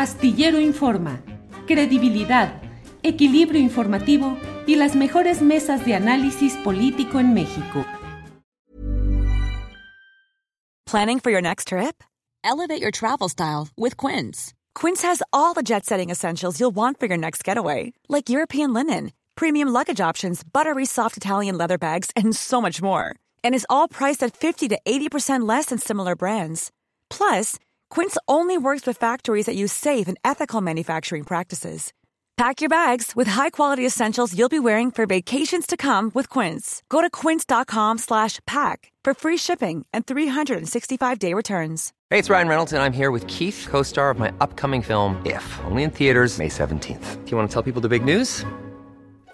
Astillero Informa, credibilidad, equilibrio informativo y las mejores mesas de análisis político en México. Planning for your next trip? Elevate your travel style with Quince. Quince has all the jet setting essentials you'll want for your next getaway, like European linen, premium luggage options, buttery soft Italian leather bags, and so much more. And is all priced at 50 to 80% less than similar brands. Plus, Quince only works with factories that use safe and ethical manufacturing practices. Pack your bags with high-quality essentials you'll be wearing for vacations to come with Quince. Go to quince.com/pack for free shipping and 365-day returns. Hey, it's Ryan Reynolds and I'm here with Keith, co-star of my upcoming film If, only in theaters May 17th. Do you want to tell people the big news?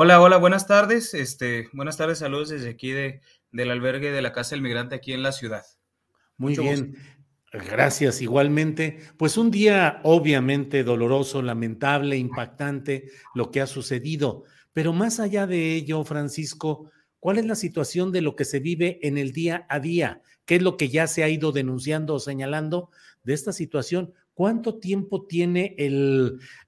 Hola, hola, buenas tardes. Este, buenas tardes, saludos desde aquí de, del albergue de la Casa del Migrante aquí en la ciudad. Muy bien. Gracias, igualmente. Pues un día obviamente doloroso, lamentable, impactante lo que ha sucedido. Pero más allá de ello, Francisco, ¿cuál es la situación de lo que se vive en el día a día? ¿Qué es lo que ya se ha ido denunciando o señalando de esta situación? ¿Cuánto tiempo tiene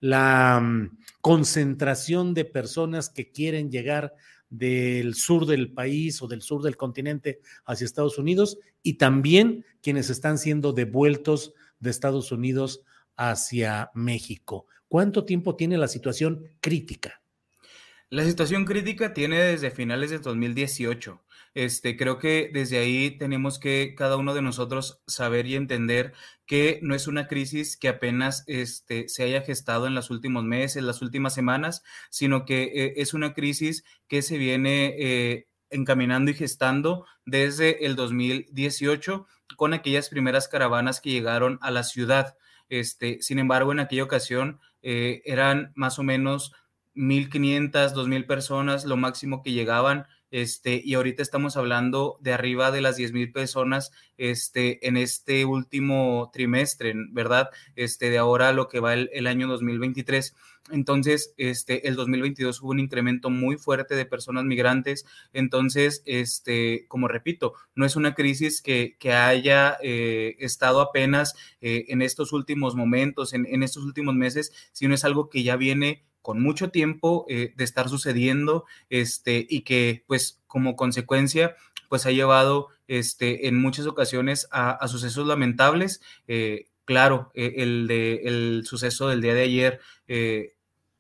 la mm, concentración de personas que quieren llegar del sur del país o del sur del continente hacia Estados Unidos y también quienes están siendo devueltos de Estados Unidos hacia México? ¿Cuánto tiempo tiene la situación crítica? La situación crítica tiene desde finales de 2018. Este, creo que desde ahí tenemos que cada uno de nosotros saber y entender que no es una crisis que apenas este, se haya gestado en los últimos meses, las últimas semanas, sino que eh, es una crisis que se viene eh, encaminando y gestando desde el 2018 con aquellas primeras caravanas que llegaron a la ciudad. Este, sin embargo, en aquella ocasión eh, eran más o menos 1.500, 2.000 personas, lo máximo que llegaban este, y ahorita estamos hablando de arriba de las 10 mil personas este, en este último trimestre, ¿verdad? Este, de ahora lo que va el, el, año 2023. Entonces, este, el 2022 hubo un incremento muy fuerte de personas migrantes. Entonces, este, como repito, no es una crisis que, haya eh, estado apenas eh, en estos últimos momentos, en, en estos últimos meses, sino es algo que ya viene con mucho tiempo eh, de estar sucediendo este, y que pues como consecuencia pues ha llevado este, en muchas ocasiones a, sucesos lamentables. Eh, claro, eh, el, de, el suceso del día de ayer,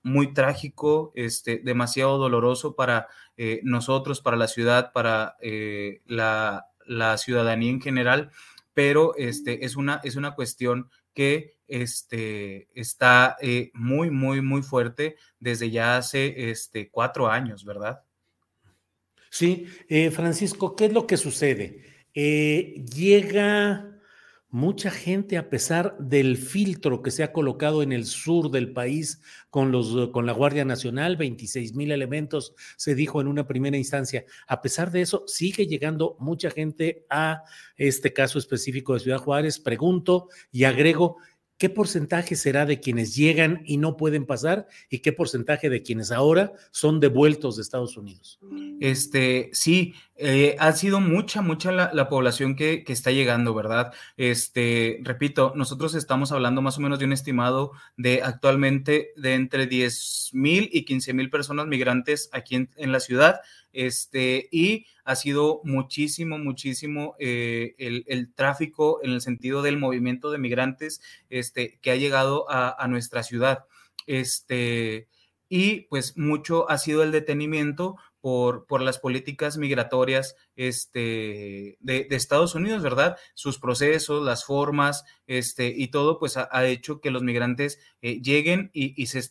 muy trágico, este, demasiado doloroso para nosotros, para la ciudad, para la, la, ciudadanía en general, pero este, es, una, es una cuestión este, está eh, muy, muy, muy fuerte desde ya hace este, cuatro años, ¿verdad? Sí, eh, Francisco, ¿qué es lo que sucede? Eh, llega mucha gente a pesar del filtro que se ha colocado en el sur del país con, los, con la Guardia Nacional, 26 mil elementos, se dijo en una primera instancia. A pesar de eso, sigue llegando mucha gente a este caso específico de Ciudad Juárez. Pregunto y agrego, ¿qué porcentaje será de quienes llegan y no pueden pasar y qué porcentaje de quienes ahora son devueltos de Estados Unidos? Este, sí, eh, ha sido mucha, mucha la, población que, está llegando, ¿verdad? Este, repito, nosotros estamos hablando más o menos de un estimado de actualmente de entre 10 mil y 15 mil personas migrantes aquí en, la ciudad este, y ha sido muchísimo, muchísimo eh, el, el, tráfico en el sentido del movimiento de migrantes este, que ha llegado a, a nuestra ciudad. Este, y pues mucho ha sido el detenimiento por, por las políticas migratorias este, de, Estados Unidos, ¿verdad? Sus procesos, las formas, este, y todo, pues ha, hecho que los migrantes eh, lleguen y, se, se,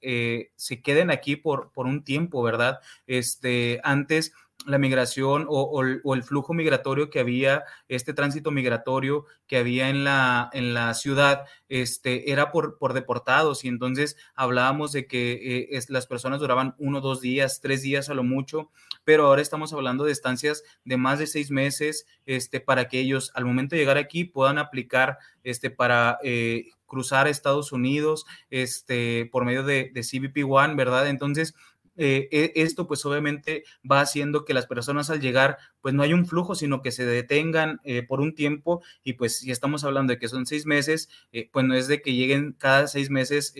eh, se, queden aquí por, por un tiempo, ¿verdad? Este, antes la migración o, el flujo migratorio que había, este tránsito migratorio que había en la, en la ciudad, este, era por, por deportados y entonces hablábamos de que eh, las personas duraban uno, dos días, tres días a lo mucho, pero ahora estamos hablando de estancias de más de seis meses este, para que ellos al momento de llegar aquí puedan aplicar este, para... Eh, cruzar Estados Unidos este, por medio de, de CBP One, ¿verdad? Entonces, eh, e, esto pues obviamente va haciendo que las personas al llegar pues no hay un flujo, sino que se detengan eh, por un tiempo y pues si estamos hablando de que son seis meses, eh, pues no es de que lleguen cada seis meses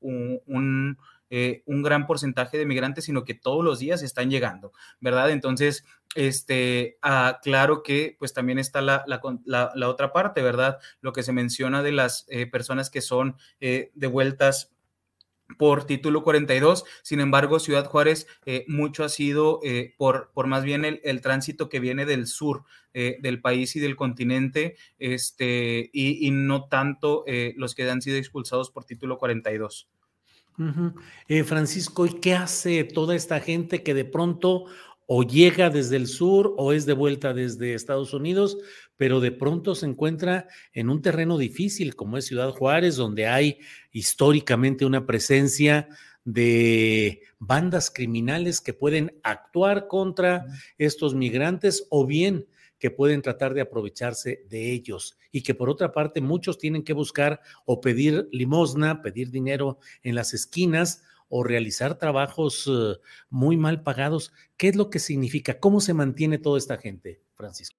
un, un, gran porcentaje de migrantes, sino que todos los días están llegando, ¿verdad? Entonces, este, ah, claro que pues también está la, la, la, otra parte, ¿verdad? Lo que se menciona de las personas que son devueltas por título 42. Sin embargo, Ciudad Juárez eh, mucho ha sido eh, por, por más bien el, tránsito que viene del sur eh, del país y del continente, este, y, no tanto los que han sido expulsados por título 42. Francisco, ¿y qué hace toda esta gente que de pronto o llega desde el sur o es de vuelta desde Estados Unidos, pero de pronto se encuentra en un terreno difícil como es Ciudad Juárez, donde hay históricamente una presencia de bandas criminales que pueden actuar contra estos migrantes o bien que pueden tratar de aprovecharse de ellos y que por otra parte muchos tienen que buscar o pedir limosna, pedir dinero en las esquinas o realizar trabajos uh, muy mal pagados. ¿Qué es lo que significa? ¿Cómo se mantiene toda esta gente, Francisco?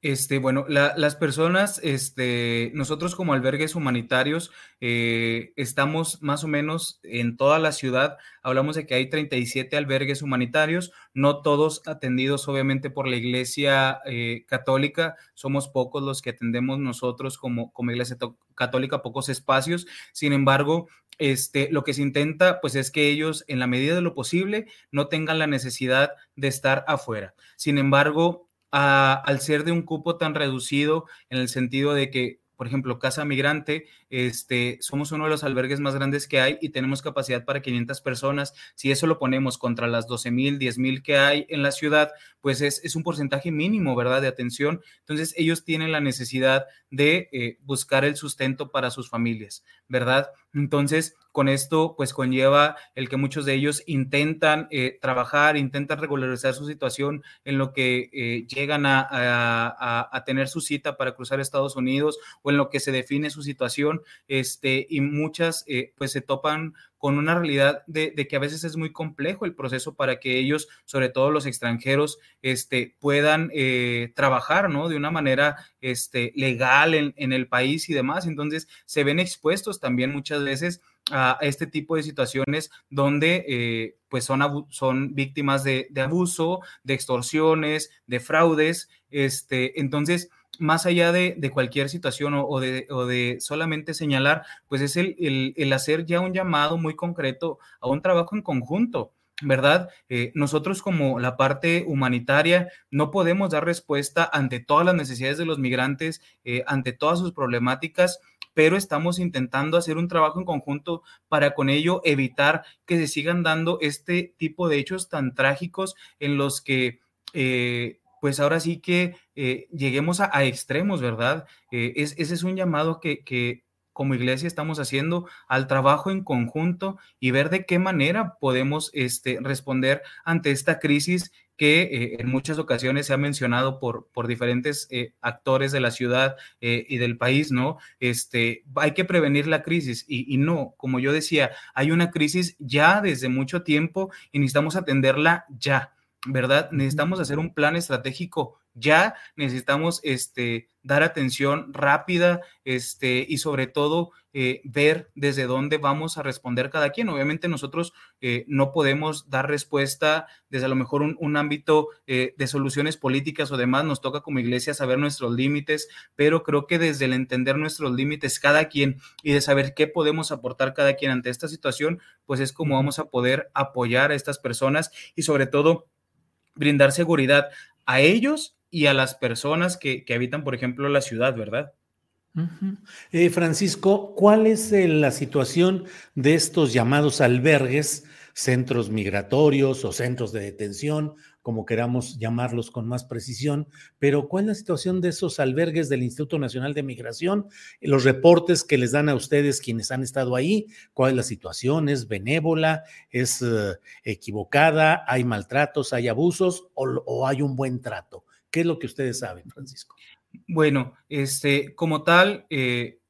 Este, bueno, las personas, este, nosotros como albergues humanitarios, eh, estamos más o menos en toda la ciudad. Hablamos de que hay 37 albergues humanitarios, no todos atendidos obviamente por la Iglesia eh, Católica. Somos pocos los que atendemos nosotros como, como Iglesia Católica, pocos espacios. Sin embargo, este, lo que se intenta, pues es que ellos, en la medida de lo posible, no tengan la necesidad de estar afuera. Sin embargo, al ser de un cupo tan reducido en el sentido de que, por ejemplo, Casa Migrante, este, somos uno de los albergues más grandes que hay y tenemos capacidad para 500 personas. Si eso lo ponemos contra las 12 mil, 10 mil que hay en la ciudad, pues es, un porcentaje mínimo, ¿verdad?, de atención. Entonces, ellos tienen la necesidad de eh, buscar el sustento para sus familias, ¿verdad? Entonces, con esto, pues conlleva el que muchos de ellos intentan eh, trabajar, intentan regularizar su situación en lo que eh, llegan a, a, tener su cita para cruzar Estados Unidos o en lo que se define su situación, este, y muchas pues se topan con una realidad de, que a veces es muy complejo el proceso para que ellos, sobre todo los extranjeros, este, puedan eh, trabajar, ¿no? De una manera este, legal en, el país y demás. Entonces, se ven expuestos también muchas veces a este tipo de situaciones donde eh, pues son, son víctimas de, de, abuso, de extorsiones, de fraudes. Este, entonces, más allá de, cualquier situación o, de, solamente señalar, pues es el, hacer ya un llamado muy concreto a un trabajo en conjunto. ¿verdad? Eh, nosotros como la parte humanitaria no podemos dar respuesta ante todas las necesidades de los migrantes, eh, ante todas sus problemáticas, pero estamos intentando hacer un trabajo en conjunto para con ello evitar que se sigan dando este tipo de hechos tan trágicos en los que eh, pues ahora sí que eh, lleguemos a, extremos, ¿verdad? Eh, ese es un llamado que, como iglesia estamos haciendo al trabajo en conjunto y ver de qué manera podemos este, responder ante esta crisis que eh, en muchas ocasiones se ha mencionado por, por diferentes actores de la ciudad y del país, ¿no? Este, hay que prevenir la crisis y, y, no, como yo decía, hay una crisis ya desde mucho tiempo y necesitamos atenderla ya, ¿verdad? Necesitamos hacer un plan estratégico ya necesitamos este, dar atención rápida este, y sobre todo eh, ver desde dónde vamos a responder cada quien. Obviamente nosotros eh, no podemos dar respuesta desde a lo mejor un, un ámbito eh, de soluciones políticas o demás, nos toca como iglesia saber nuestros límites, pero creo que desde el entender nuestros límites cada quien y de saber qué podemos aportar cada quien ante esta situación, pues es como vamos a poder apoyar a estas personas y sobre todo brindar seguridad a ellos y a las personas que, que habitan, por ejemplo, la ciudad, ¿verdad? eh, Francisco, ¿cuál es eh, la situación de estos llamados albergues, centros migratorios o centros de detención, como queramos llamarlos con más precisión? Pero ¿cuál es la situación de esos albergues del Instituto Nacional de Migración? Los reportes que les dan a ustedes quienes han estado ahí, ¿cuál es la situación? ¿Es benévola? ¿Es uh, equivocada? ¿Hay maltratos? ¿Hay abusos? O, ¿O hay un buen trato? ¿Qué es lo que ustedes saben, Francisco? Bueno, este, como tal, eh,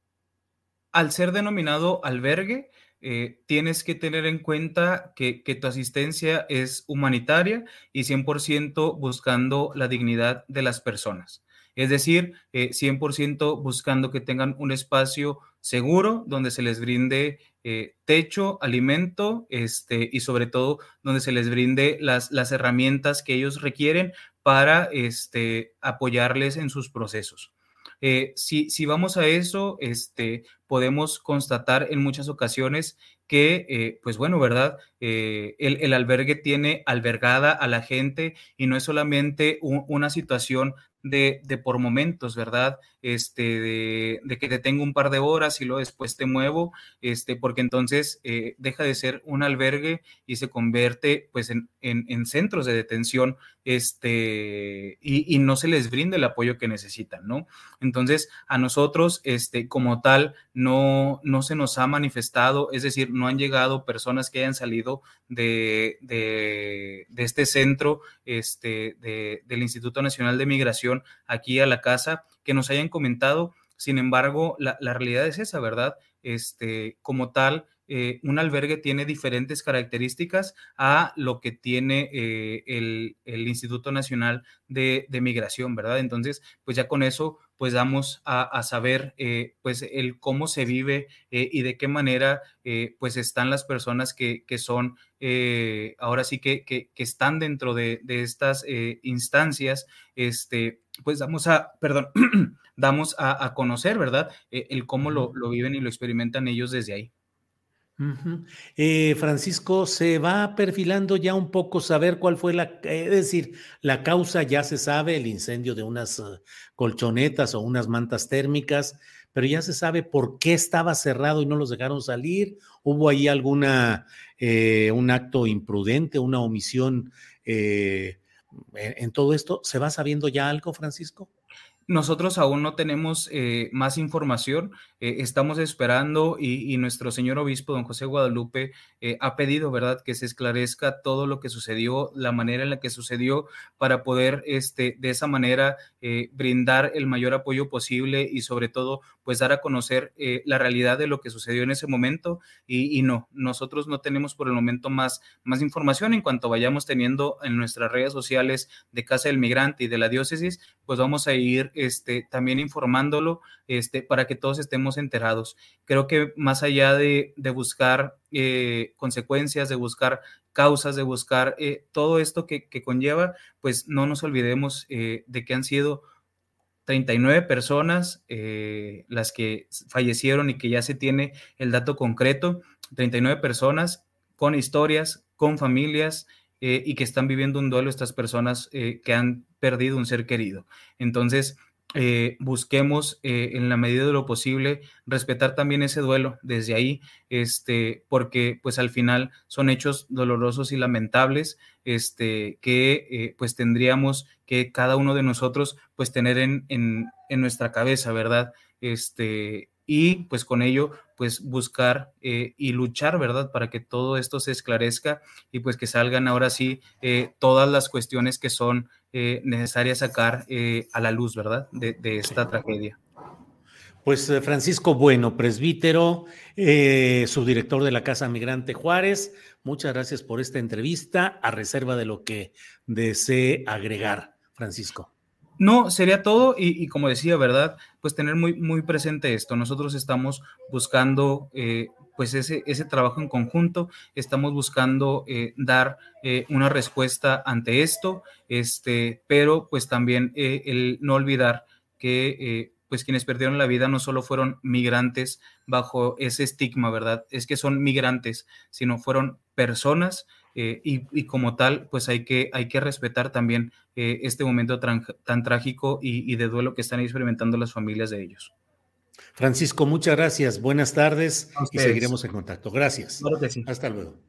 al ser denominado albergue, eh, tienes que tener en cuenta que, tu asistencia es humanitaria y 100% buscando la dignidad de las personas. Es decir, eh, 100% buscando que tengan un espacio seguro donde se les brinde eh, techo, alimento este, y sobre todo donde se les brinde las, las herramientas que ellos requieren para este, apoyarles en sus procesos. Eh, si, si, vamos a eso, este, podemos constatar en muchas ocasiones que, eh, pues bueno, ¿verdad? Eh, el, el, albergue tiene albergada a la gente y no es solamente un, una situación de, de, por momentos, ¿verdad? Este, de, que te tengo un par de horas y luego después te muevo, este, porque entonces eh, deja de ser un albergue y se convierte pues en, en, en centros de detención, este, y, y, no se les brinda el apoyo que necesitan, ¿no? Entonces, a nosotros, este, como tal, no, no se nos ha manifestado, es decir, no han llegado personas que hayan salido de, de, este centro este, de, del Instituto Nacional de Migración aquí a la casa que nos hayan comentado. Sin embargo, la, la realidad es esa, ¿verdad? Este, como tal, eh, un albergue tiene diferentes características a lo que tiene eh, el, el, Instituto Nacional de, de, Migración, ¿verdad? Entonces, pues ya con eso, pues damos a, a saber, eh, pues, el cómo se vive eh, y de qué manera, eh, pues, están las personas que, que son, ahora sí que, que, que, están dentro de, de estas instancias, este, pues damos a, perdón, damos a, a conocer, ¿verdad? el cómo lo, lo viven y lo experimentan ellos desde ahí. Eh, Francisco, se va perfilando ya un poco saber cuál fue la, eh, es decir, la causa ya se sabe, el incendio de unas uh, colchonetas o unas mantas térmicas, pero ya se sabe por qué estaba cerrado y no los dejaron salir. ¿Hubo ahí alguna, eh, un acto imprudente, una omisión eh, en todo esto? ¿Se va sabiendo ya algo, Francisco? Nosotros aún no tenemos eh, más información, eh, estamos esperando y, y, nuestro señor obispo, don José Guadalupe, eh, ha pedido, ¿verdad?, que se esclarezca todo lo que sucedió, la manera en la que sucedió, para poder, este, de esa manera, eh, brindar el mayor apoyo posible y sobre todo, pues dar a conocer la realidad de lo que sucedió en ese momento. Y, y, no, nosotros no tenemos por el momento más, más información en cuanto vayamos teniendo en nuestras redes sociales de Casa del Migrante y de la diócesis, pues vamos a ir este, también informándolo este, para que todos estemos enterados. Creo que más allá de, buscar eh, consecuencias, de buscar causas, de buscar eh, todo esto que, conlleva, pues no nos olvidemos eh, de que han sido 39 personas las que fallecieron y que ya se tiene el dato concreto, 39 personas con historias, con familias, y que están viviendo un duelo estas personas que han perdido un ser querido. Entonces, eh, busquemos eh, en la medida de lo posible respetar también ese duelo desde ahí, este, porque pues al final son hechos dolorosos y lamentables, este, que eh, pues tendríamos que cada uno de nosotros pues tener en, en, en nuestra cabeza, ¿verdad? este, y pues con ello pues buscar eh, y luchar, ¿verdad? Para que todo esto se esclarezca y pues que salgan ahora sí eh, todas las cuestiones que son eh, necesarias sacar a la luz, ¿verdad? De, de esta tragedia. Pues Francisco Bueno, presbítero, subdirector de la Casa Migrante Juárez, muchas gracias por esta entrevista, a reserva de lo que desee agregar, Francisco. No, sería todo y, como decía, ¿verdad? Pues tener muy, muy presente esto. Nosotros estamos buscando eh, pues ese, ese trabajo en conjunto, estamos buscando eh, dar eh, una respuesta ante esto, este, pero pues también el no olvidar que pues quienes perdieron la vida no solo fueron migrantes bajo ese estigma, ¿verdad? Es que son migrantes, sino fueron personas eh, y, como tal, pues hay que, hay que respetar también eh, este momento tan, trágico y, de duelo que están experimentando las familias de ellos. Francisco, muchas gracias. Buenas tardes y seguiremos en contacto. Gracias. Hasta luego.